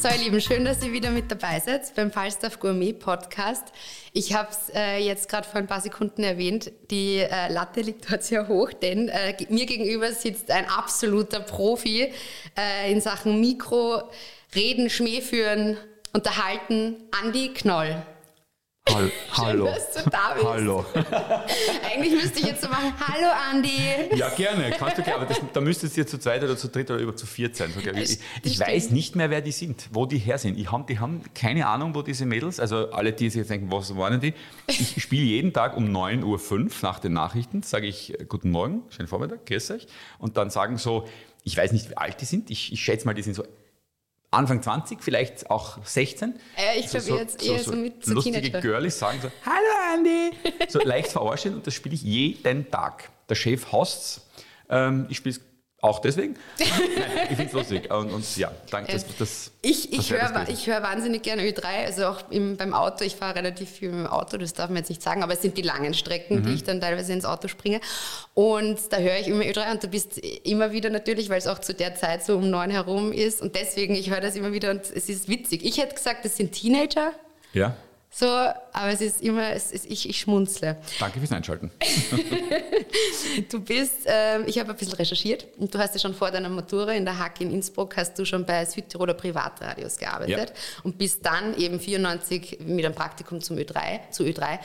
So, ihr Lieben, schön, dass ihr wieder mit dabei seid beim Falstaff Gourmet Podcast. Ich habe es äh, jetzt gerade vor ein paar Sekunden erwähnt, die äh, Latte liegt dort sehr hoch, denn äh, mir gegenüber sitzt ein absoluter Profi äh, in Sachen Mikro, Reden, Schmäh führen, unterhalten, Andi Knoll. Hall Hallo. Schön, dass du da bist. Hallo. Eigentlich müsste ich jetzt so machen, hallo Andi. Ja, gerne. Kannst du gerne. Aber das, da müsstest du jetzt zu zweit oder zu dritt oder über zu viert sein. So, ich ich, weiß nicht mehr, wer die sind, wo die her sind. Ich hab, die haben keine Ahnung, wo diese Mädels, also alle, die sich jetzt denken, was waren die? Ich spiele jeden Tag um 9.05 Uhr nach den Nachrichten, sage ich äh, Guten Morgen, schönen Vormittag, grüß euch. Und dann sagen so, ich weiß nicht, wie alt die sind. Ich, ich schätze mal, die sind so Anfang 20, vielleicht auch 16. Äh, ich glaube jetzt eher so mit so lustige Teenager. Girlies sagen so, hallo Andi, so leicht verarschen und das spiele ich jeden Tag. Der Chef hasst ähm, ich spiele es auch deswegen. Nein, ich finde es lustig und, und ja, danke, dass das Ich, ich höre hör wahnsinnig gerne Ö3, also auch im, beim Auto. Ich fahre relativ viel mit dem Auto, das darf man jetzt nicht sagen, aber es sind die langen Strecken, Mhm. die ich dann teilweise ins Auto springe. Und da höre ich immer Ö3 und du bist immer wieder natürlich, weil es auch zu der Zeit so um neun herum ist. Und deswegen, ich höre das immer wieder und es ist witzig. Ich hätte gesagt, das sind Teenager, Ja, so, aber es ist immer, es ist, ich, ich schmunzle. danke fürs Einschalten. Du bist, ähm, ich habe ein bisschen recherchiert und du hast ja schon vor deiner Matura in der Hack in Innsbruck hast du schon bei Südtiroler Privatradios gearbeitet und bist dann eben 94 mit einem Praktikum zum Ö3, zu Ö3.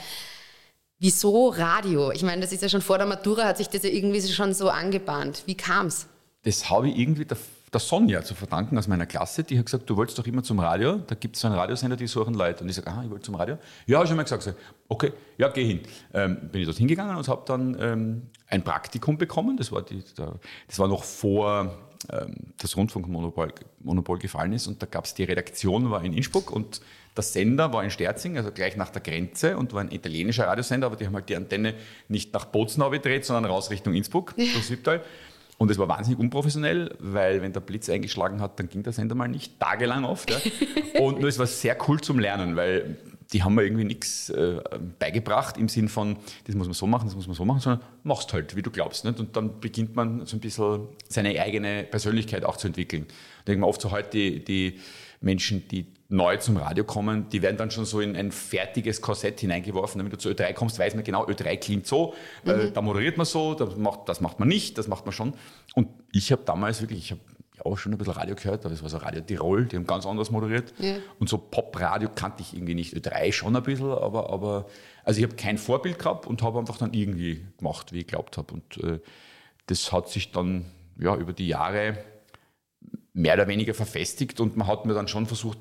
Wieso Radio? Ich meine, das ist ja schon vor der Matura, hat sich das ja irgendwie schon so angebahnt. Wie kam's? Das habe ich irgendwie der, Sonja zu verdanken aus meiner Klasse. Die hat gesagt, du wolltest doch immer zum Radio. Da gibt es so einen Radiosender, die suchen Leute. Und ich sage, ah, ich wollte zum Radio. Ja, habe ich schon mal gesagt. Sag, okay, ja, geh hin. Ähm, bin ich dort hingegangen und habe dann ähm, ein Praktikum bekommen. Das war, die, der, das war noch vor ähm, das Rundfunkmonopol Monopol gefallen ist. Und da gab es die Redaktion, war in Innsbruck und der Sender war in Sterzing, also gleich nach der Grenze und war ein italienischer Radiosender, aber die haben halt die Antenne nicht nach Bozenau gedreht, sondern raus Richtung Innsbruck, durch Südtal. Und es war wahnsinnig unprofessionell, weil wenn der Blitz eingeschlagen hat, dann ging der Sender mal nicht, tagelang oft. Ja. Und nur es war sehr cool zum Lernen, weil die haben mir irgendwie nichts äh, beigebracht im Sinn von, das muss man so machen, das muss man so machen, sondern machst halt, wie du glaubst. Nicht? Und dann beginnt man so ein bisschen seine eigene Persönlichkeit auch zu entwickeln. Da denke man oft so heute, die, die Menschen, die neu zum Radio kommen, die werden dann schon so in ein fertiges Korsett hineingeworfen. Wenn du zu Ö3 kommst, weiß man genau, Ö3 klingt so, äh, da moderiert man so, das macht, das macht man nicht, das macht man schon. Und ich habe damals wirklich, ich habe ja auch schon ein bisschen Radio gehört, aber es war so Radio Tirol, die haben ganz anders moderiert. Ja. Und so Pop-Radio kannte ich irgendwie nicht. Ö3 schon ein bisschen, aber, aber also ich habe kein Vorbild gehabt und habe einfach dann irgendwie gemacht, wie ich glaubt habe. Und äh, das hat sich dann ja, über die Jahre mehr oder weniger verfestigt und man hat mir dann schon versucht,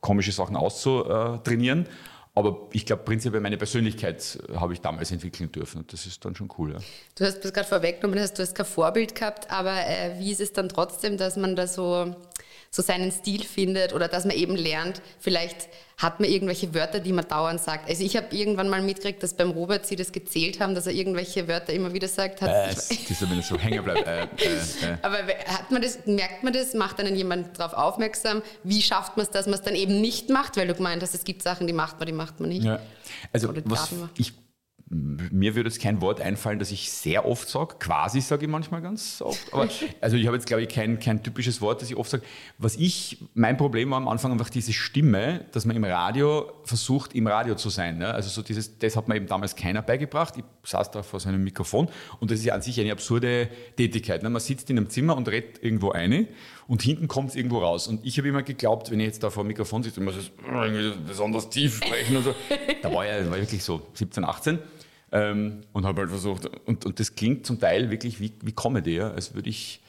komische Sachen auszutrainieren. Aber ich glaube, prinzipiell meine Persönlichkeit äh, habe ich damals entwickeln dürfen und das ist dann schon cool. Ja. Du hast das gerade vorweggenommen, du hast kein Vorbild gehabt, aber äh, wie ist es dann trotzdem, dass man da so, so seinen Stil findet oder dass man eben lernt, vielleicht hat man irgendwelche Wörter, die man dauernd sagt. Also ich habe irgendwann mal mitgekriegt, dass beim Robert sie das gezählt haben, dass er irgendwelche Wörter immer wieder sagt. Hat, Äh, das ist, wenn es so hängen bleibt. Äh, äh, äh. aber hat man das, merkt man das, macht einen jemand darauf aufmerksam? Wie schafft man es, dass man es dann eben nicht macht? Weil du gemeint hast, es gibt Sachen, die macht man, die macht man nicht. Ja. Also was ich mir würde jetzt kein Wort einfallen, das ich sehr oft sage. Quasi sage ich manchmal ganz oft. Aber also ich habe jetzt, glaube ich, kein, kein typisches Wort, das ich oft sage. Was ich, mein Problem war am Anfang einfach diese Stimme, dass man im Radio versucht, im Radio zu sein. Ne? Also so dieses, das hat mir eben damals keiner beigebracht. Ich saß da vor so einem Mikrofon und das ist ja an sich eine absurde Tätigkeit. Ne? Man sitzt in einem Zimmer und redet irgendwo eine und hinten kommt es irgendwo raus. Und ich habe immer geglaubt, wenn ich jetzt da vor dem Mikrofon sitze, muss ich irgendwie besonders tief sprechen und so. Da war ja war ich wirklich so 17, 18 ähm, und habe halt versucht, und, und das klingt zum Teil wirklich wie, wie Comedy, ja, als würde ich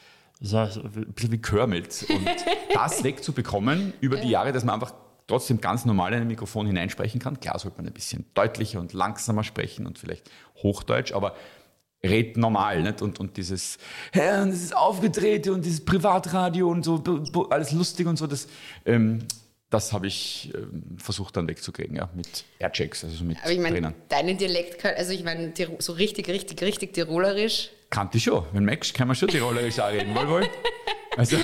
so, ein bisschen wie Kermit. Und das wegzubekommen über die Jahre, dass man einfach trotzdem ganz normal in ein Mikrofon hineinsprechen kann. Klar sollte man ein bisschen deutlicher und langsamer sprechen und vielleicht Hochdeutsch, aber red normal. Nicht? Und, und dieses, ja, und das ist aufgedreht und dieses Privatradio und so, alles lustig und so, das, ähm, das habe ich ähm, versucht dann wegzukriegen, ja, mit Airchecks, also mit Aber ich meine, deinen Dialekt, also ich meine, so richtig, richtig, richtig tirolerisch. Kannte ich schon. Wenn Max kann man schon Tirolerisch auch reden. Wohl, wohl. Also,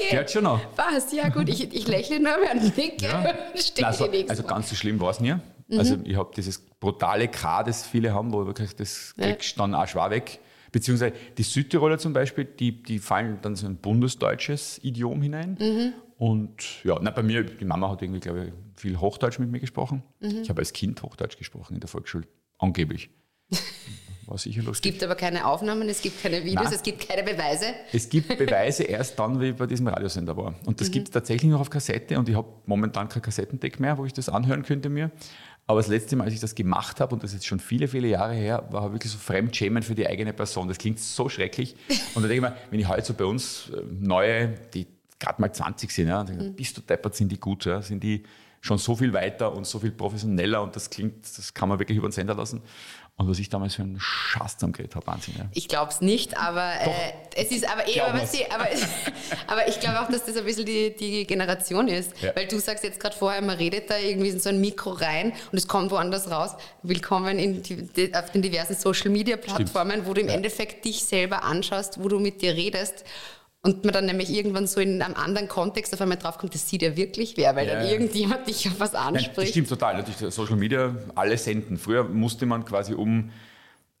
Okay. gehört schon noch. Was? Ja gut, ich, ich lächle nur, während nicke. Ja. Also, also ganz so schlimm war es nie. Also ich habe dieses brutale K, das viele haben, wo wirklich das Ja. kriegst du dann auch schwer weg. Beziehungsweise die Südtiroler zum Beispiel, die, die fallen dann so ein bundesdeutsches Idiom hinein. Mhm. Und ja, na, bei mir, die Mama hat irgendwie, glaube ich, viel Hochdeutsch mit mir gesprochen. Mhm. Ich habe als Kind Hochdeutsch gesprochen in der Volksschule, angeblich. War sicher Es lustig. gibt aber keine Aufnahmen, es gibt keine Videos, Nein. es gibt keine Beweise. Es gibt Beweise erst dann, wie ich bei diesem Radiosender war. Und Mhm. das gibt es tatsächlich noch auf Kassette und ich habe momentan kein Kassettendeck mehr, wo ich das anhören könnte mir. Aber das letzte Mal, als ich das gemacht habe, und das ist schon viele, viele Jahre her, war wirklich so Fremdschämen für die eigene Person. Das klingt so schrecklich. Und da denke ich mir, wenn ich heute so bei uns äh, neue, die gerade mal 20 sind, ja, dann denke ich, bist du deppert, sind die gut, ja, sind die schon so viel weiter und so viel professioneller und das klingt, das kann man wirklich über den Sender lassen. Und was ich damals für einen Schatz zusammengeredet habe, Wahnsinn. Ja. Ich glaube es nicht, aber äh, es ist aber eh, aber, sie, aber, aber ich glaube auch, dass das ein bisschen die, die Generation ist. Ja. Weil du sagst jetzt gerade vorher, man redet da irgendwie in so ein Mikro rein und es kommt woanders raus. Willkommen in die, auf den diversen Social Media Plattformen, wo du im Ja. Endeffekt dich selber anschaust, wo du mit dir redest. Und man dann nämlich irgendwann so in einem anderen Kontext auf einmal draufkommt, das sieht ja wirklich wer, weil Ja, dann irgendjemand dich auf was Nein, das anspricht. stimmt total. Natürlich, Social Media, alle senden. Früher musste man quasi, um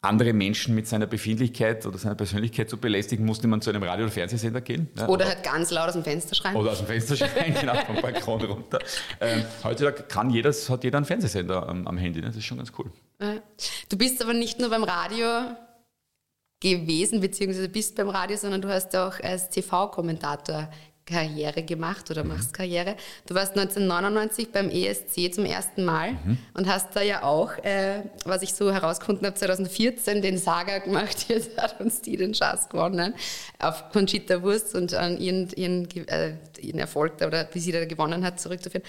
andere Menschen mit seiner Befindlichkeit oder seiner Persönlichkeit zu belästigen, musste man zu einem Radio- oder Fernsehsender gehen. Ja, Oder aber- halt ganz laut aus dem Fenster schreien. oder aus dem Fenster schreien, genau, vom Balkon runter. Ähm, heutzutage kann jeder, hat jeder einen Fernsehsender am, am Handy. Ne? Das ist schon ganz cool. Du bist aber nicht nur beim Radio gewesen, beziehungsweise bist beim Radio, sondern du hast auch als TV-Kommentator Karriere gemacht oder machst Karriere. Du warst 1999 beim ESC zum ersten Mal und hast da ja auch, äh, was ich so herausgefunden habe, 2014 den Saga gemacht, jetzt hat uns die den Schatz gewonnen, auf Conchita Wurst und an ihren, ihren, äh, ihren Erfolg oder wie sie da gewonnen hat, zurückzuführen.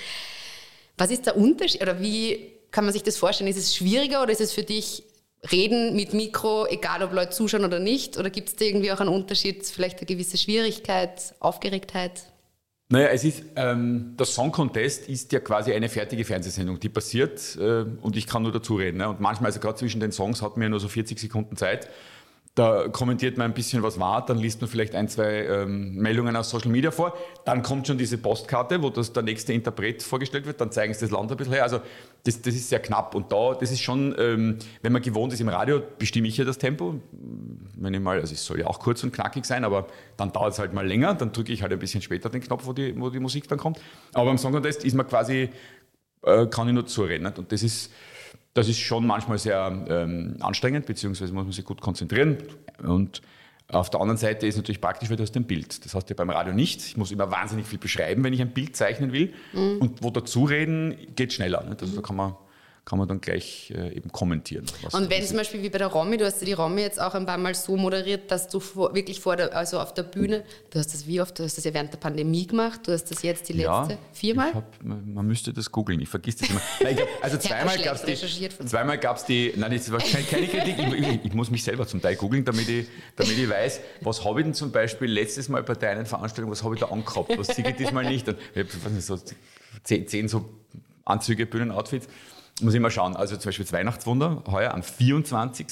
Was ist der Unterschied oder wie kann man sich das vorstellen? Ist es schwieriger oder ist es für dich reden mit Mikro, egal ob Leute zuschauen oder nicht? Oder gibt es da irgendwie auch einen Unterschied, vielleicht eine gewisse Schwierigkeit, Aufgeregtheit? Naja, es ist, ähm, der Song Contest ist ja quasi eine fertige Fernsehsendung, die passiert äh, und ich kann nur dazu reden. Ne? Und manchmal, also gerade zwischen den Songs hat man ja nur so 40 Sekunden Zeit. Da kommentiert man ein bisschen, was war, dann liest man vielleicht ein, zwei ähm, Meldungen aus Social Media vor. Dann kommt schon diese Postkarte, wo das der nächste Interpret vorgestellt wird, dann zeigen sie das Land ein bisschen her. Also das, das ist sehr knapp. Und da, das ist schon, ähm, wenn man gewohnt ist im Radio, bestimme ich ja das Tempo. Wenn ich mal, also es soll ja auch kurz und knackig sein, aber dann dauert es halt mal länger, dann drücke ich halt ein bisschen später den Knopf, wo die, wo die Musik dann kommt. Aber beim Song Contest ist man quasi, äh, kann ich nur zureden. Nicht? Und das ist, das ist schon manchmal sehr ähm, anstrengend, beziehungsweise muss man sich gut konzentrieren. Und auf der anderen Seite ist natürlich praktisch, weil du hast ein Bild. Das hast du ja beim Radio nicht. Ich muss immer wahnsinnig viel beschreiben, wenn ich ein Bild zeichnen will. Und wo dazu reden, geht schneller. Nicht? Also da kann man, kann man dann gleich äh, eben kommentieren. Und wenn zum Beispiel wie bei der Romy, du hast ja die Romy jetzt auch ein paar Mal so moderiert, dass du vor, wirklich vor der, also auf der Bühne, du hast das wie oft, du hast das ja während der Pandemie gemacht, du hast das jetzt die letzte, viermal? Ich hab, man müsste das googeln, ich vergiss das immer. Nein, hab, also zweimal gab es die, zweimal gab's die, nein, das war keine, keine Kritik, ich, ich, ich muss mich selber zum Teil googeln, damit ich, damit ich weiß, was habe ich denn zum Beispiel letztes Mal bei deinen Veranstaltungen, was habe ich da angehabt, was ziehe ich diesmal nicht. Und ich hab, weiß nicht, so zehn, zehn so Anzüge, Bühnenoutfits. Muss ich mal schauen. Also zum Beispiel das Weihnachtswunder, heuer am 24.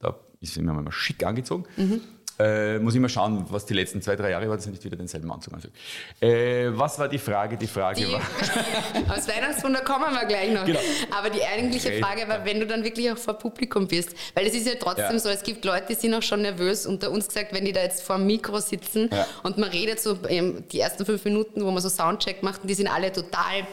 Da ist immer mal schick angezogen. Mhm. Äh, muss ich mal schauen, was die letzten zwei, drei Jahre war, dass ich nicht wieder denselben Anzug anziehe. Äh, was war die Frage? Die Frage Die, war. aufs Weihnachtswunder kommen wir gleich noch. Genau. Aber die eigentliche Red- Frage war, wenn du dann wirklich auch vor Publikum bist. Weil es ist ja trotzdem Ja. so, es gibt Leute, die sind auch schon nervös. Unter uns gesagt, wenn die da jetzt vor dem Mikro sitzen Ja. und man redet so ähm, die ersten fünf Minuten, wo man so Soundcheck macht, und die sind alle total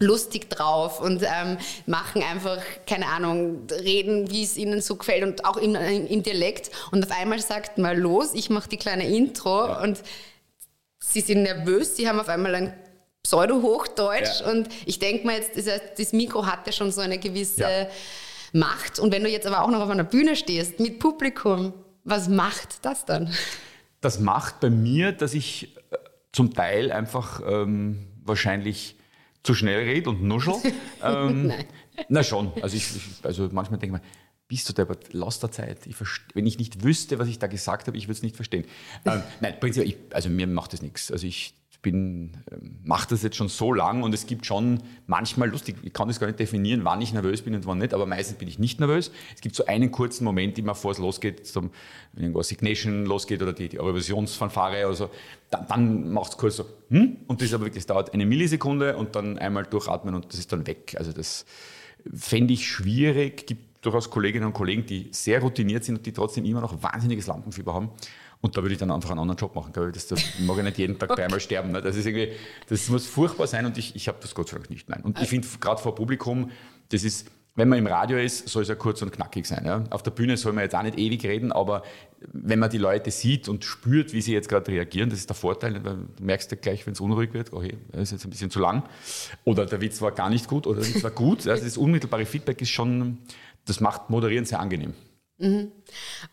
lustig drauf und ähm, machen einfach, keine Ahnung, reden, wie es ihnen so gefällt und auch im, im Dialekt. Und auf einmal sagt mal los, ich mache die kleine Intro und sie sind nervös, sie haben auf einmal ein Pseudo-Hochdeutsch Ja. und ich denke mal jetzt, das, heißt, das Mikro hat ja schon so eine gewisse Ja. Macht und wenn du jetzt aber auch noch auf einer Bühne stehst mit Publikum, was macht das dann? Das macht bei mir, dass ich äh, zum Teil einfach ähm, wahrscheinlich zu schnell rede und nuschel. ähm, Nein. Na schon. Also, ich, also manchmal denke ich mir, bist du der lass der Zeit. Ich wenn ich nicht wüsste, was ich da gesagt habe, ich würde es nicht verstehen. Ähm, nein, prinzipiell, ich, also mir macht das nichts. Also ich bin, ähm, mache das jetzt schon so lang und es gibt schon manchmal lustig, ich kann das gar nicht definieren, wann ich nervös bin und wann nicht, aber meistens bin ich nicht nervös. Es gibt so einen kurzen Moment, immer bevor es losgeht, zum, wenn irgendwo Signation losgeht oder die, die Eurovisionsfanfare oder so, dann, dann macht es kurz so, hm? und das aber wirklich, das dauert eine Millisekunde und dann einmal durchatmen und das ist dann weg. Also das fände ich schwierig. Gibt durchaus Kolleginnen und Kollegen, die sehr routiniert sind und die trotzdem immer noch wahnsinniges Lampenfieber haben. Und da würde ich dann einfach einen anderen Job machen. Das, das mag ich nicht jeden Tag dreimal sterben. Ne? Das, ist irgendwie, das muss furchtbar sein und ich, ich habe das Gott sei Dank nicht. Nein. Und ich finde gerade vor Publikum, das ist, wenn man im Radio ist, soll es ja kurz und knackig sein. Ja? Auf der Bühne soll man jetzt auch nicht ewig reden, aber wenn man die Leute sieht und spürt, wie sie jetzt gerade reagieren, das ist der Vorteil. Du merkst ja gleich, wenn es unruhig wird, okay, das ist jetzt ein bisschen zu lang. Oder der Witz war gar nicht gut oder der Witz war gut. Also das unmittelbare Feedback ist schon, das macht Moderieren sehr angenehm.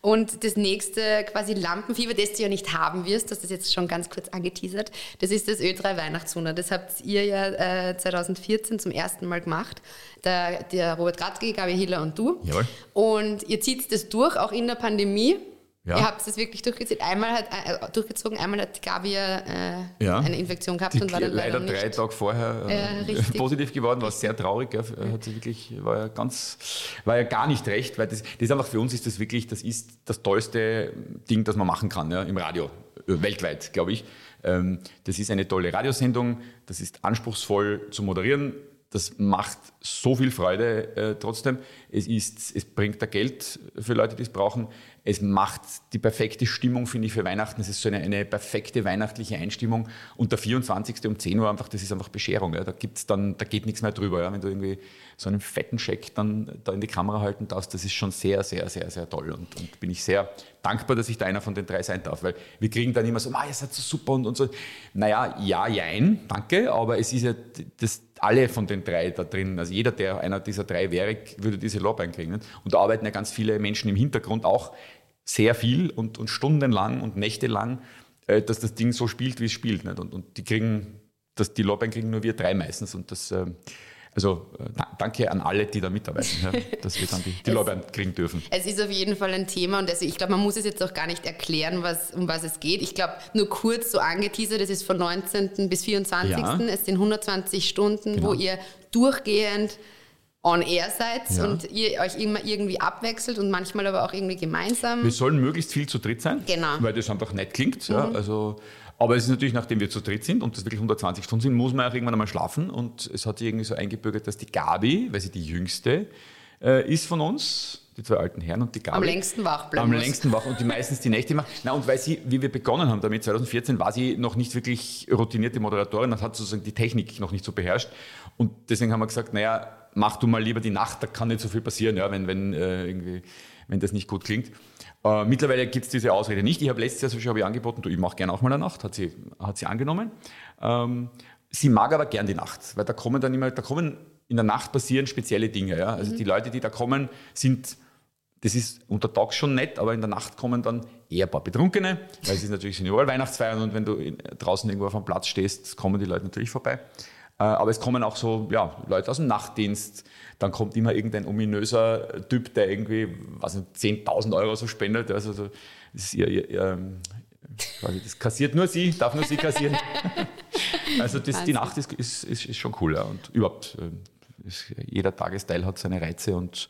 Und das nächste quasi Lampenfieber, das du ja nicht haben wirst, das ist jetzt schon ganz kurz angeteasert, das ist das Ö3 Weihnachtswunder. Das habt ihr ja äh, 2014 zum ersten Mal gemacht. Der, der Robert Radke, Gabi Hiller und du. Jawohl. Und ihr zieht das durch, auch in der Pandemie. Ja. Ihr habt es wirklich durchgezogen. Einmal hat, äh, durchgezogen, einmal hat Gabi ja, äh, Ja. eine Infektion gehabt Die, und war dann leider leider drei. Tage vorher äh, richtig. positiv geworden, war sehr traurig. Ja, hat sie wirklich, war ja ganz, war ja gar nicht recht, weil das, das ist einfach für uns ist das wirklich, das ist das tollste Ding, das man machen kann ja, im Radio, äh, weltweit, glaube ich. Ähm, das ist eine tolle Radiosendung, das ist anspruchsvoll zu moderieren. Das macht so viel Freude äh, trotzdem. Es, ist, es bringt da Geld für Leute, die es brauchen. Es macht die perfekte Stimmung, finde ich, für Weihnachten. Es ist so eine, eine perfekte weihnachtliche Einstimmung. Und der 24. um 10 Uhr einfach, das ist einfach Bescherung. Ja. Da, gibt's dann, da geht nichts mehr drüber. Ja. Wenn du irgendwie so einen fetten Scheck dann da in die Kamera halten darfst, das ist schon sehr, sehr, sehr, sehr toll. Und, und bin ich sehr dankbar, dass ich da einer von den drei sein darf. Weil wir kriegen dann immer so, ah, ihr seid so super und, und so. Naja, ja, jein, danke. Aber es ist ja das, alle von den drei da drin, also jeder, der einer dieser drei wäre, würde diese Lorbeeren kriegen. Und da arbeiten ja ganz viele Menschen im Hintergrund auch sehr viel und, und stundenlang und nächtelang, äh, dass das Ding so spielt, wie es spielt. Nicht? Und, und die kriegen, das, die Lorbeeren kriegen nur wir drei meistens. Und das, äh, also äh, da- danke an alle, die da mitarbeiten, ja, dass wir dann die, die Lorbeeren kriegen dürfen. Es ist auf jeden Fall ein Thema und also ich glaube, man muss es jetzt auch gar nicht erklären, was, um was es geht. Ich glaube, nur kurz so angeteasert, es ist von 19. bis 24. Ja. Es sind 120 Stunden, Genau. wo ihr durchgehend on air seid Ja. und ihr euch immer irgendwie abwechselt und manchmal aber auch irgendwie gemeinsam. Wir sollen möglichst viel zu dritt sein, Genau. weil das einfach nett klingt. Ja, also, aber es ist natürlich, nachdem wir zu dritt sind und das wirklich 120 Stunden sind, muss man auch irgendwann einmal schlafen. Und es hat sich irgendwie so eingebürgert, dass die Gabi, weil sie die jüngste äh, ist von uns, die zwei alten Herren und die Gabi. Am längsten wach bleiben Am muss. längsten wach und die meistens die Nächte macht. Na, und weil sie, wie wir begonnen haben damit, 2014, war sie noch nicht wirklich routinierte Moderatorin und hat sozusagen die Technik noch nicht so beherrscht. Und deswegen haben wir gesagt, naja, mach du mal lieber die Nacht, da kann nicht so viel passieren, ja, wenn, wenn, äh, irgendwie, wenn das nicht gut klingt. Äh, mittlerweile gibt es diese Ausrede nicht. Ich habe letztes Jahr Beispiel habe ich angeboten, du, ich mache gerne auch mal eine Nacht, hat sie, hat sie angenommen. Ähm, sie mag aber gern die Nacht, weil da kommen dann immer, da kommen in der Nacht passieren spezielle Dinge. Ja? Also die Leute, die da kommen, sind das ist unter Tag schon nett, aber in der Nacht kommen dann eher ein paar Betrunkene, weil es ist natürlich sind überall Weihnachtsfeiern und wenn du in, draußen irgendwo auf dem Platz stehst, kommen die Leute natürlich vorbei. Äh, Aber es kommen auch so ja, Leute aus dem Nachtdienst. Dann kommt immer irgendein ominöser Typ, der irgendwie was nicht, 10.000 Euro so spendet. Also so, das, ist ihr, ihr, ihr, das kassiert nur sie, darf nur sie kassieren. Also das, die Nacht ist, ist, ist, ist schon cool. Ja. Und überhaupt, ist, jeder Tagesteil hat seine Reize und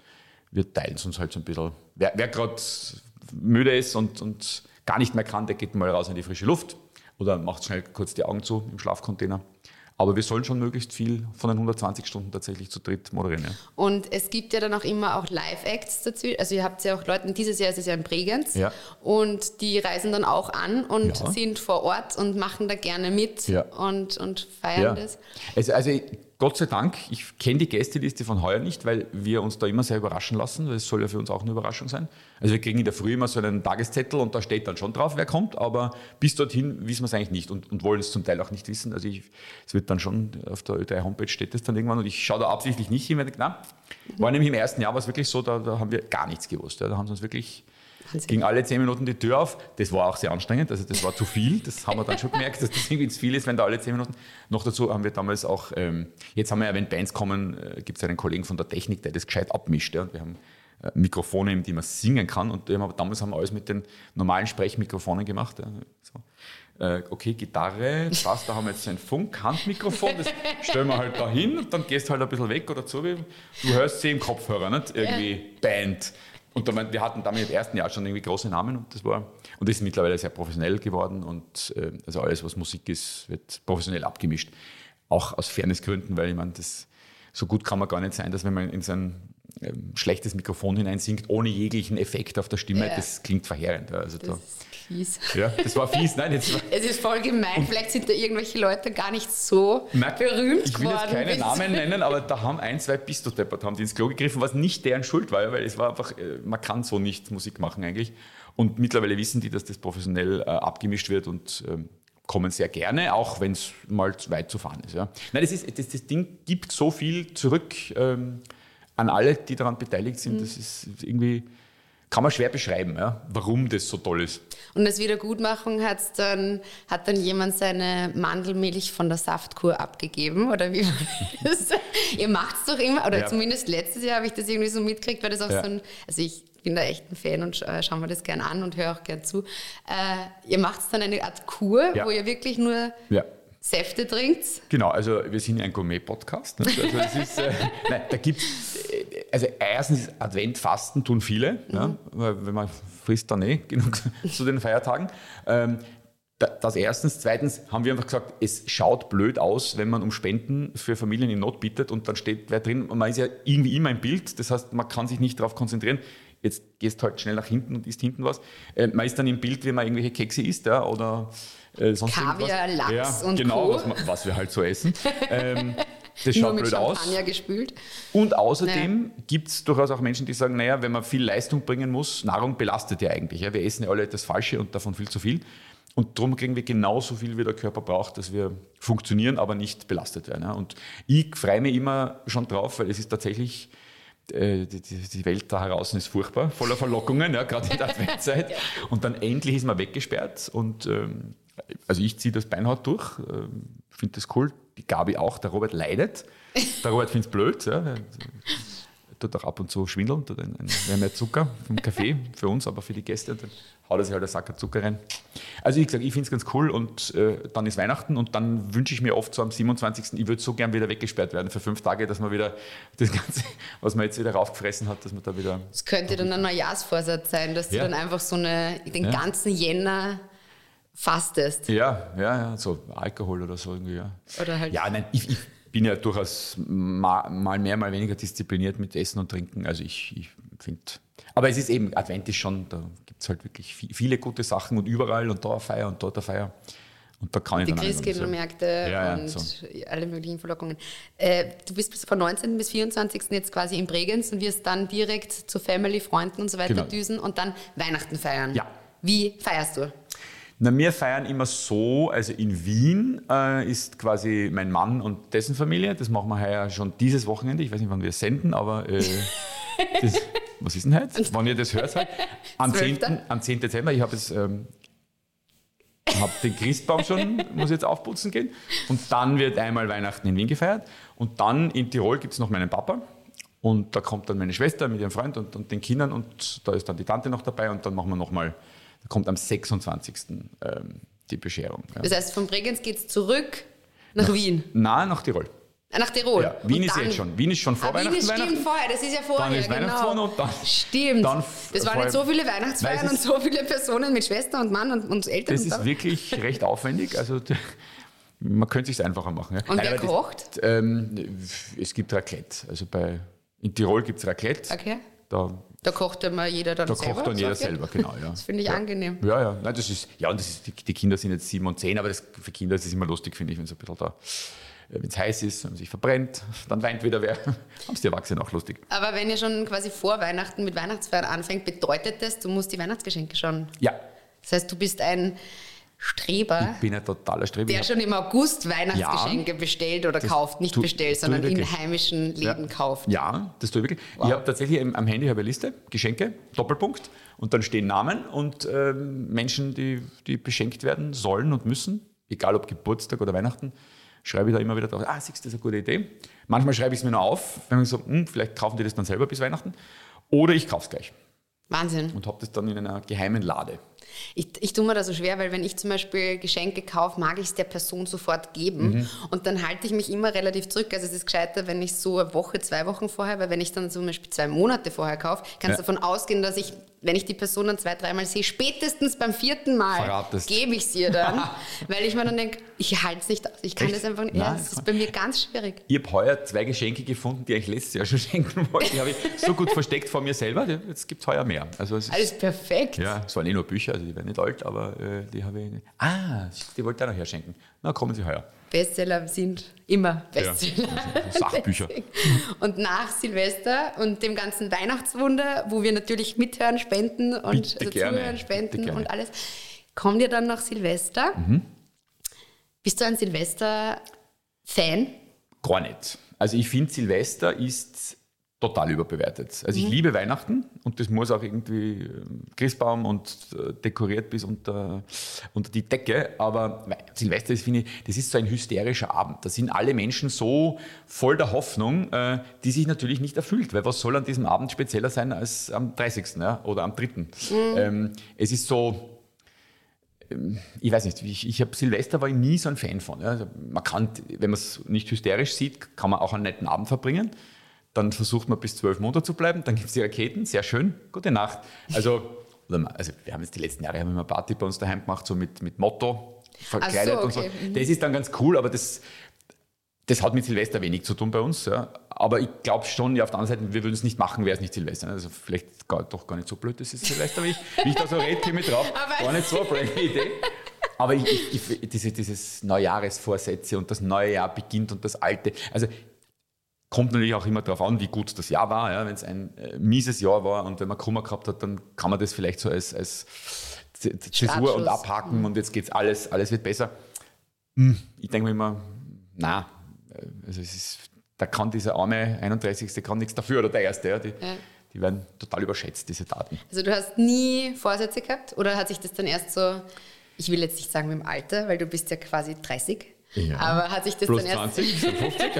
wir teilen es uns halt so ein bisschen. Wer, wer gerade müde ist und, und gar nicht mehr kann, der geht mal raus in die frische Luft oder macht schnell kurz die Augen zu im Schlafcontainer. Aber wir sollen schon möglichst viel von den 120 Stunden tatsächlich zu dritt moderieren. Ja. Und es gibt ja dann auch immer auch Live-Acts dazu. Also ihr habt ja auch Leute, dieses Jahr ist es ja in Bregenz. Ja. Und die reisen dann auch an und Ja. sind vor Ort und machen da gerne mit und, und feiern das. Also, also Gott sei Dank, ich kenne die Gästeliste von heuer nicht, weil wir uns da immer sehr überraschen lassen, weil es soll ja für uns auch eine Überraschung sein. Also wir kriegen in der Früh immer so einen Tageszettel und da steht dann schon drauf, wer kommt, aber bis dorthin wissen wir es eigentlich nicht und, und wollen es zum Teil auch nicht wissen. Also es wird dann schon, auf der Ö3 Homepage steht es dann irgendwann und ich schaue da absichtlich nicht hin, weil na, war nämlich im ersten Jahr war es wirklich so, da, da haben wir gar nichts gewusst. Ja, da haben sie uns wirklich Wahnsinn. ging alle zehn Minuten die Tür auf. Das war auch sehr anstrengend, also das war zu viel. Das haben wir dann schon gemerkt, dass das irgendwie zu viel ist, wenn da alle zehn Minuten. Noch dazu haben wir damals auch, ähm, jetzt haben wir ja, wenn Bands kommen, äh, gibt es einen Kollegen von der Technik, der das gescheit abmischt. Ja, und wir haben äh, Mikrofone, mit die man singen kann. Und aber damals haben wir alles mit den normalen Sprechmikrofonen gemacht. Ja, so. Äh, okay, Gitarre, Bass, da haben wir jetzt ein Funk-Handmikrofon, das stellen wir halt da hin und dann gehst halt ein bisschen weg oder so. wie- Du hörst sie im Kopfhörer, nicht? Irgendwie Band. Und da, wir hatten damit im ersten Jahr schon irgendwie große Namen und das war und das ist mittlerweile sehr professionell geworden und äh, also alles, was Musik ist, wird professionell abgemischt. Auch aus Fairnessgründen, weil ich meine, das so gut kann man gar nicht sein, dass wenn man in so ein ähm, schlechtes Mikrofon hineinsingt, ohne jeglichen Effekt auf der Stimme, Ja. das klingt verheerend. Also da, Das ist fies. ja, das war fies. Nein, jetzt Es ist voll gemein. Vielleicht sind da irgendwelche Leute gar nicht so Merk- berühmt Ich will jetzt keine Namen nennen, aber da haben ein, zwei Pistodeppert haben die ins Klo gegriffen, was nicht deren Schuld war, weil es war einfach, äh, man kann so nicht Musik machen eigentlich. Und mittlerweile wissen die, dass das professionell äh, abgemischt wird und ähm, kommen sehr gerne, auch wenn es mal zu weit zu fahren ist. Ja. Nein, das, ist, das, das Ding gibt so viel zurück ähm, an alle, die daran beteiligt sind. Das ist irgendwie, kann man schwer beschreiben, ja, warum das so toll ist. Und als Wiedergutmachung hat's dann, hat dann jemand seine Mandelmilch von der Saftkur abgegeben? Oder wie war das? Ihr macht's doch immer, oder Ja. zumindest letztes Jahr habe ich das irgendwie so mitgekriegt, weil das auch Ja. so ein, also ich bin da echt ein Fan und scha- schaue mir das gern an und höre auch gern zu. Äh, ihr macht's dann eine Art Kur, Ja. wo ihr wirklich nur Ja. Säfte trinkt? Genau, also wir sind ja ein Gourmet-Podcast. ne? Also es ist, äh, nein, da gibt also erstens ist Adventfasten tun viele, ja, weil wenn man frisst dann eh genug zu den Feiertagen. Ähm, da- das erstens. Zweitens haben wir einfach gesagt, es schaut blöd aus, wenn man um Spenden für Familien in Not bittet und dann steht wer drin. Und man ist ja irgendwie immer im Bild, das heißt, man kann sich nicht darauf konzentrieren. Jetzt gehst halt schnell nach hinten und isst hinten was. Äh, man ist dann im Bild, wie man irgendwelche Kekse isst ja, oder äh, sonst Kaviar. Lachs ja, und genau, Co. was, was wir halt so essen. ähm, das schaut blöd aus. Champagner gespült? Und außerdem gibt es durchaus auch Menschen, die sagen, naja, wenn man viel Leistung bringen muss, Nahrung belastet ja eigentlich. Ja. Wir essen ja alle das Falsche und davon viel zu viel. Und darum kriegen wir genauso viel, wie der Körper braucht, dass wir funktionieren, aber nicht belastet werden. Ja. Und ich freue mich immer schon drauf, weil es ist tatsächlich, äh, die, Welt da draußen ist furchtbar, voller Verlockungen, ja, gerade in der Adventzeit. Und dann endlich ist man weggesperrt und ähm, also ich ziehe das beinhart durch, ähm, finde das cool. Die Gabi auch, der Robert leidet. Der Robert findet es blöd, ja. Tut auch ab und zu schwindeln, tut ein, ein, ja Zucker vom Kaffee für uns, aber für die Gäste, dann haut er sich halt einen Sack Zucker rein. Also wie gesagt, ich finde es ganz cool und äh, dann ist Weihnachten und dann wünsche ich mir oft so am 27. Ich würde so gern wieder weggesperrt werden für fünf Tage, dass man wieder das Ganze, was man jetzt wieder raufgefressen hat, dass man da wieder Das könnte dann ein Neujahrsvorsatz sein, dass du Ja. dann einfach so eine, den Ja. ganzen Jänner fastest. Ja, ja, ja, so Alkohol oder so irgendwie, ja. Oder halt- Ja, nein, ich, ich bin ja durchaus mal, mal mehr, mal weniger diszipliniert mit Essen und Trinken. Also ich, ich finde. Aber es ist eben, Advent ist schon, da gibt es halt wirklich vi- viele gute Sachen und überall und da eine Feier und dort eine Feier. Und da kann ich Die Christkindlmärkte Ja, und so. alle möglichen Verlockungen. Äh, du bist bis- von 19. bis 24. jetzt quasi in Bregenz und wirst dann direkt zu Family, Freunden und so weiter Genau. düsen und dann Weihnachten feiern. Ja. Wie feierst du? Na, wir feiern immer so, also in Wien äh, ist quasi mein Mann und dessen Familie. Das machen wir heuer schon dieses Wochenende. Ich weiß nicht, wann wir es senden, aber äh, das, was ist denn heute? Wann ihr das hört, halt. Am 10. Zwölfter. am 10. Dezember. Ich habe es. Ähm, habe den Christbaum schon, muss jetzt aufputzen gehen. Und dann wird einmal Weihnachten in Wien gefeiert. Und dann in Tirol gibt es noch meinen Papa. Und da kommt dann meine Schwester mit ihrem Freund und, und den Kindern. Und da ist dann die Tante noch dabei. Und dann machen wir nochmal, da kommt am 26. Ähm, die Bescherung. Ja. Das heißt, von Bregenz geht es zurück nach Wien. Nahe nach Tirol. Ah, Nach Tirol. Ja, Wien Und ist jetzt schon. Wien ist schon vor Ah, Wien Weihnachten. ist stimmt vorher, das ist ja vorher, Dann ist genau. Weihnachtswohn und dann- Stimmt. dann das waren nicht so viele Nein, Weihnachtsfeiern und so viele Personen mit Schwester und Mann und, und Eltern. Das und ist so. wirklich recht aufwendig. Also man könnte es sich einfacher machen. Ja. Und wer aber das- kocht? ähm, es gibt Raclette. Also bei, in Tirol gibt es Raclette. Okay. Da, Da kocht immer jeder dann da selber. kocht dann jeder so selber, genau. Ja. Das finde ich ja. angenehm. Ja, ja. Nein, das ist, ja, und das ist, die, die Kinder sind jetzt sieben und zehn, aber das, für Kinder ist es immer lustig, finde ich, wenn es ein bisschen da, wenn es heiß ist, wenn man sich verbrennt, dann weint wieder wer. Haben es die Erwachsenen auch lustig. Aber wenn ihr schon quasi vor Weihnachten mit Weihnachtsfeiern anfängt, bedeutet das, du musst die Weihnachtsgeschenke schon. Ja, Das heißt, du bist ein Streber, ich bin ein totaler Streber. der schon im August Weihnachtsgeschenke bestellt oder kauft. Nicht tu- bestellt, sondern in heimischen Läden kauft. Ja, das tue ich wirklich. Ich habe tatsächlich am Handy habe eine Liste, Geschenke, Doppelpunkt. Und dann stehen Namen und ähm, Menschen, die, die beschenkt werden sollen und müssen, egal ob Geburtstag oder Weihnachten, schreibe ich da immer wieder drauf, ah, siehst du, das ist eine gute Idee. Manchmal schreibe ich es mir nur auf, wenn ich so, hm, vielleicht kaufen die das dann selber bis Weihnachten. Oder ich kaufe es gleich Wahnsinn. und habe das dann in einer geheimen Lade. Ich, ich tue mir da so schwer, weil wenn ich zum Beispiel Geschenke kaufe, mag ich es der Person sofort geben. Mhm. Und dann halte ich mich immer relativ zurück. Also es ist gescheiter, wenn ich so eine Woche, zwei Wochen vorher, weil wenn ich dann zum Beispiel zwei Monate vorher kaufe, kannst du Ja. davon ausgehen, dass ich, wenn ich die Person dann zwei, dreimal sehe, spätestens beim vierten Mal gebe ich es ihr dann. weil ich mir dann denke, ich halte es nicht aus. Ich kann Echt? das einfach nicht. Ja, das ist bei mir ganz schwierig. Ich habe heuer zwei Geschenke gefunden, die ich letztes Jahr schon schenken wollte. Die habe ich so gut versteckt vor mir selber. Jetzt gibt es heuer mehr. Also es ist, Alles perfekt. Ja, es waren eh nur Bücher, also die werden nicht alt, aber äh, die habe ich. Ah, die wollte ich auch noch herschenken. Na, kommen Sie heuer. Bestseller sind immer Ja, Bestseller. also Sachbücher. Und nach Silvester und dem ganzen Weihnachtswunder, wo wir natürlich mithören, spenden und Bitte also gerne, zuhören, spenden und alles, kommt ihr dann nach Silvester? Mhm. Bist du ein Silvester-Fan? Gar nicht. Also ich finde, Silvester ist total überbewertet. Also ich Mhm. liebe Weihnachten und das muss auch irgendwie ähm, Christbaum und äh, dekoriert bis unter, unter die Decke. Aber Silvester ist, finde ich, das ist so ein hysterischer Abend. Da sind alle Menschen so voll der Hoffnung, äh, die sich natürlich nicht erfüllt. Weil was soll an diesem Abend spezieller sein als am 30. Ja, oder am 3. Ähm, es ist so, ich weiß nicht, ich, ich habe Silvester war ich nie so ein Fan von. Ja. Also man kann, wenn man es nicht hysterisch sieht, kann man auch einen netten Abend verbringen. Dann versucht man bis zwölf Monate zu bleiben. Dann gibt es die Raketen, sehr schön. Gute Nacht. Also, also wir haben jetzt die letzten Jahre haben immer Party bei uns daheim gemacht, so mit, mit Motto verkleidet so, und so. okay. Mhm. Das ist dann ganz cool, aber das, das hat mit Silvester wenig zu tun bei uns. Ja. Aber ich glaube schon, ja, auf der anderen Seite, wir würden es nicht machen, wäre es nicht Silvester. Also vielleicht gar, doch gar nicht so blöd, das ist Silvester, wie ich, wie ich da so rede, ich drauf. Aber- gar nicht so eine blöde Idee. Aber ich, ich, ich, diese, dieses Neujahresvorsätze und das neue Jahr beginnt und das alte. Also kommt natürlich auch immer darauf an, wie gut das Jahr war. Ja. Wenn es ein äh, mieses Jahr war und wenn man Kummer gehabt hat, dann kann man das vielleicht so als, als Zäsur und abhaken und jetzt geht's alles, alles wird besser. Hm, Ich denke mir immer, na, äh, also es ist, da kann dieser arme 31. kann nichts dafür oder der Erste. Ja. Die, Ja. die werden total überschätzt, diese Daten. Also du hast nie Vorsätze gehabt oder hat sich das dann erst so, ich will jetzt nicht sagen mit dem Alter, weil du bist ja quasi 30, Ja. aber hat sich das Plus dann erst 20, sind 50.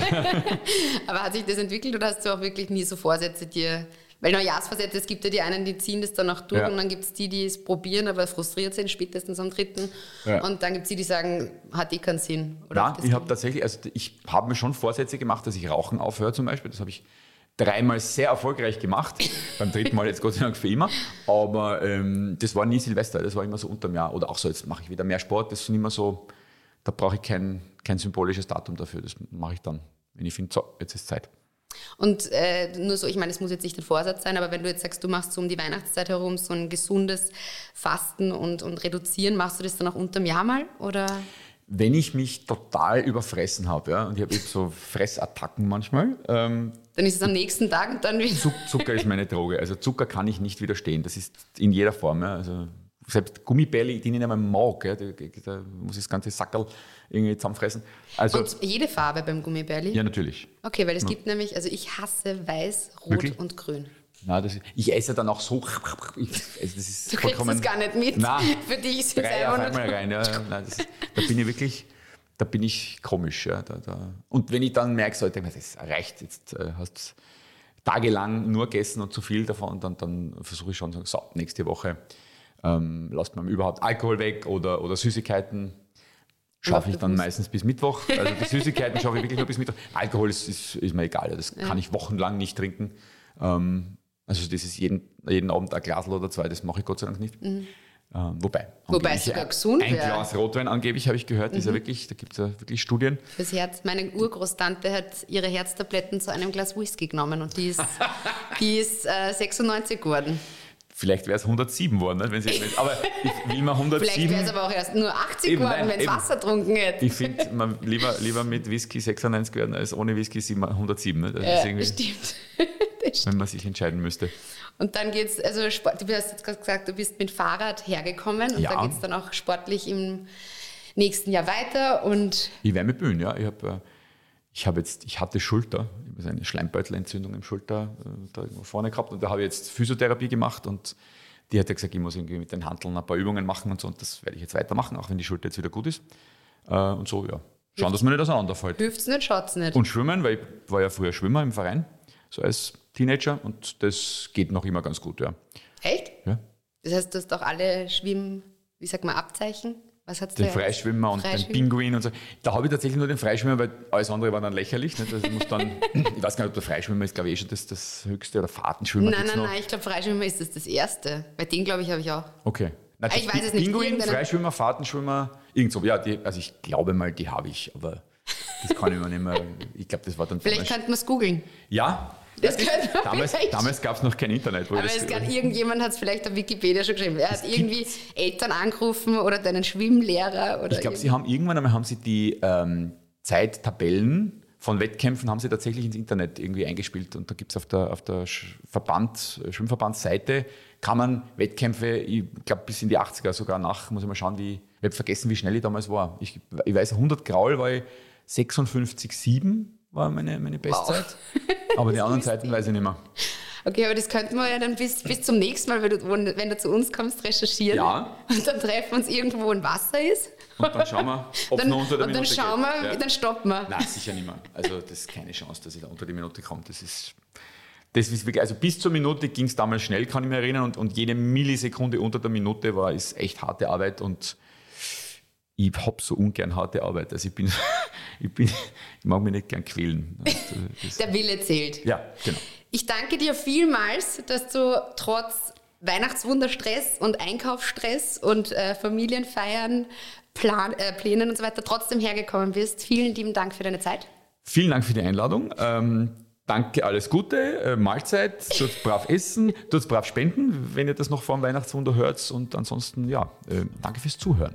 Aber hat sich das entwickelt oder hast du auch wirklich nie so Vorsätze dir? Weil Neujahrsvorsätze, es gibt ja die einen, die ziehen das dann auch durch Ja. und dann gibt es die, die es probieren, aber frustriert sind, spätestens am dritten. Ja. Und dann gibt es die, die sagen, hat eh keinen Sinn. Oder Nein, ich habe tatsächlich, also ich habe mir schon Vorsätze gemacht, dass ich Rauchen aufhöre zum Beispiel. Das habe ich dreimal sehr erfolgreich gemacht. Beim dritten Mal jetzt Gott sei Dank für immer. Aber ähm, das war nie Silvester, das war immer so unterm Jahr. Oder auch so, jetzt mache ich wieder mehr Sport. Das sind immer so, da brauche ich kein, kein symbolisches Datum dafür. Das mache ich dann, wenn ich finde, so, jetzt ist Zeit. Und äh, nur so, ich meine, es muss jetzt nicht ein Vorsatz sein, aber wenn du jetzt sagst, du machst so um die Weihnachtszeit herum so ein gesundes Fasten und, und Reduzieren, machst du das dann auch unterm Jahr mal? Oder? Wenn ich mich total überfressen habe, ja, und ich habe eben so Fressattacken manchmal, ähm, Dann ist es am nächsten Tag und dann wieder. Zuck, Zucker ist meine Droge. Also Zucker kann ich nicht widerstehen. Das ist in jeder Form. Ja. Also selbst Gummibärli, die ich nicht einmal mag, ja, da, da muss ich das ganze Sackerl irgendwie zusammenfressen. Also, Und jede Farbe beim Gummibärli? ja, natürlich. Okay, weil es gibt nämlich, also ich hasse weiß, rot Wirklich? und grün. Na, das, ich esse dann auch so. Ich, also das ist Du kriegst das gar nicht mit. Nein, Für dich sind es einfach nur. einmal rein. Ja. Nein, das, da bin ich wirklich, da bin ich komisch. Ja. Da, da. Und wenn ich dann merke, so, ich denke das reicht, jetzt äh, hast tagelang nur gegessen und zu viel davon, dann, dann versuche ich schon zu sagen, so, nächste Woche ähm, lasst man überhaupt Alkohol weg oder, oder Süßigkeiten. schaffe ich dann meistens bis Mittwoch. Also die Süßigkeiten schaffe ich wirklich nur bis Mittwoch. Alkohol ist, ist, ist mir egal, das kann ich wochenlang nicht trinken. Ähm, also das ist jeden, jeden Abend ein Glas oder zwei, das mache ich Gott sei Dank nicht. Ähm, wobei. Wobei es sogar gesund Ein wäre. Glas Rotwein angeblich habe ich gehört, ist ja wirklich, da gibt es ja wirklich Studien. Fürs Herz. Meine Urgroßtante hat ihre Herztabletten zu einem Glas Whisky genommen und die ist, die ist äh, 96 geworden. Vielleicht wäre es 107 geworden, ne, wenn sie aber ich will mal Vielleicht 107. wäre es aber auch erst nur 80 Eben, geworden, wenn es. Wasser getrunken hätte. Ich finde, lieber, lieber mit Whisky 96 werden als ohne Whisky 7 107. Ne? Das ist Ja, irgendwie, stimmt. Das wenn man sich entscheiden müsste. Und dann geht's, also Sport, du hast jetzt gerade gesagt, du bist mit Fahrrad hergekommen und Ja. da geht es dann auch sportlich im nächsten Jahr weiter und Ich werde mich bemühen, ja. Ich, hab, äh, ich, hab jetzt, ich hatte Schulter, ich habe eine Schleimbeutelentzündung im Schulter äh, da irgendwo vorne gehabt und da habe ich jetzt Physiotherapie gemacht und die hat ja gesagt, ich muss irgendwie mit den Handeln ein paar Übungen machen und so und das werde ich jetzt weitermachen, auch wenn die Schulter jetzt wieder gut ist. Äh, Und so, ja. Schauen, dass man nicht auseinanderfällt. hilft's nicht, schaut's nicht. Und Schwimmen, weil ich war ja früher Schwimmer im Verein, so als Teenager und das geht noch immer ganz gut, ja. Echt? ja. Das heißt, du hast auch alle Schwimm, wie sagt man, Abzeichen? Was hat's Den da? Freischwimmer und den Freischwimmen. Pinguin und so. Da habe ich tatsächlich nur den Freischwimmer, weil alles andere war dann lächerlich. Nicht? Also ich, muss dann, ich weiß gar nicht, ob der Freischwimmer ist, glaube ich, eh schon das, das höchste oder Fahrtenschwimmer. Nein, nein, noch. nein, ich glaube, Freischwimmer ist das das Erste. Bei den, glaube ich, habe ich auch. Okay. Nein, Ich weiß es nicht, Pinguin, Freischwimmer, Fahrtenschwimmer, irgend so. Ja, die, also ich glaube mal, die habe ich, aber das kann ich mir nicht mehr. Ich glaube, das war dann Vielleicht könnte man es googeln. Ja. Das könnte man Damals, vielleicht. damals gab es noch kein Internet. Wo ich Aber es kann, irgendjemand hat es vielleicht auf Wikipedia schon geschrieben. Er hat irgendwie Eltern angerufen oder deinen Schwimmlehrer. Oder Ich glaube, sie haben irgendwann einmal haben sie die ähm, Zeittabellen von Wettkämpfen haben sie tatsächlich ins Internet irgendwie eingespielt und da gibt es auf der, auf der Verband, äh, Schwimmverbandsseite kann man Wettkämpfe, ich glaube bis in die 80er sogar nach, muss ich mal schauen, wie, ich habe vergessen, wie schnell ich damals war. Ich, ich weiß, 100 Graul war ich 56,7 war meine, meine Bestzeit, aber die anderen Zeiten weiß ich nicht mehr. Okay, aber das könnten wir ja dann bis, bis zum nächsten Mal, wenn du, wenn du zu uns kommst, recherchieren. Ja. Und dann treffen wir uns irgendwo, wo ein Wasser ist. Und dann schauen wir, ob Dann, noch unter der und dann Minute schauen geht. wir, Ja. dann stoppen wir. Nein, sicher nicht mehr. Also das ist keine Chance, dass ich da unter die Minute komme. Das ist, das ist wirklich, also bis zur Minute ging es damals schnell, kann ich mich erinnern. Und, und jede Millisekunde unter der Minute war ist echt harte Arbeit und ich habe so ungern harte Arbeit. Also ich bin, ich bin, ich mag mich nicht gern quälen. Das, Der Wille zählt. ja, genau. Ich danke dir vielmals, dass du trotz Weihnachtswunderstress und Einkaufsstress und äh, Familienfeiern, Plan, äh, Plänen und so weiter trotzdem hergekommen bist. Vielen lieben Dank für deine Zeit. Vielen Dank für die Einladung. Ähm, danke, alles Gute, äh, Mahlzeit, tut brav essen, tut brav spenden, wenn ihr das noch vor dem Weihnachtswunder hört. Und ansonsten, ja, äh, danke fürs Zuhören.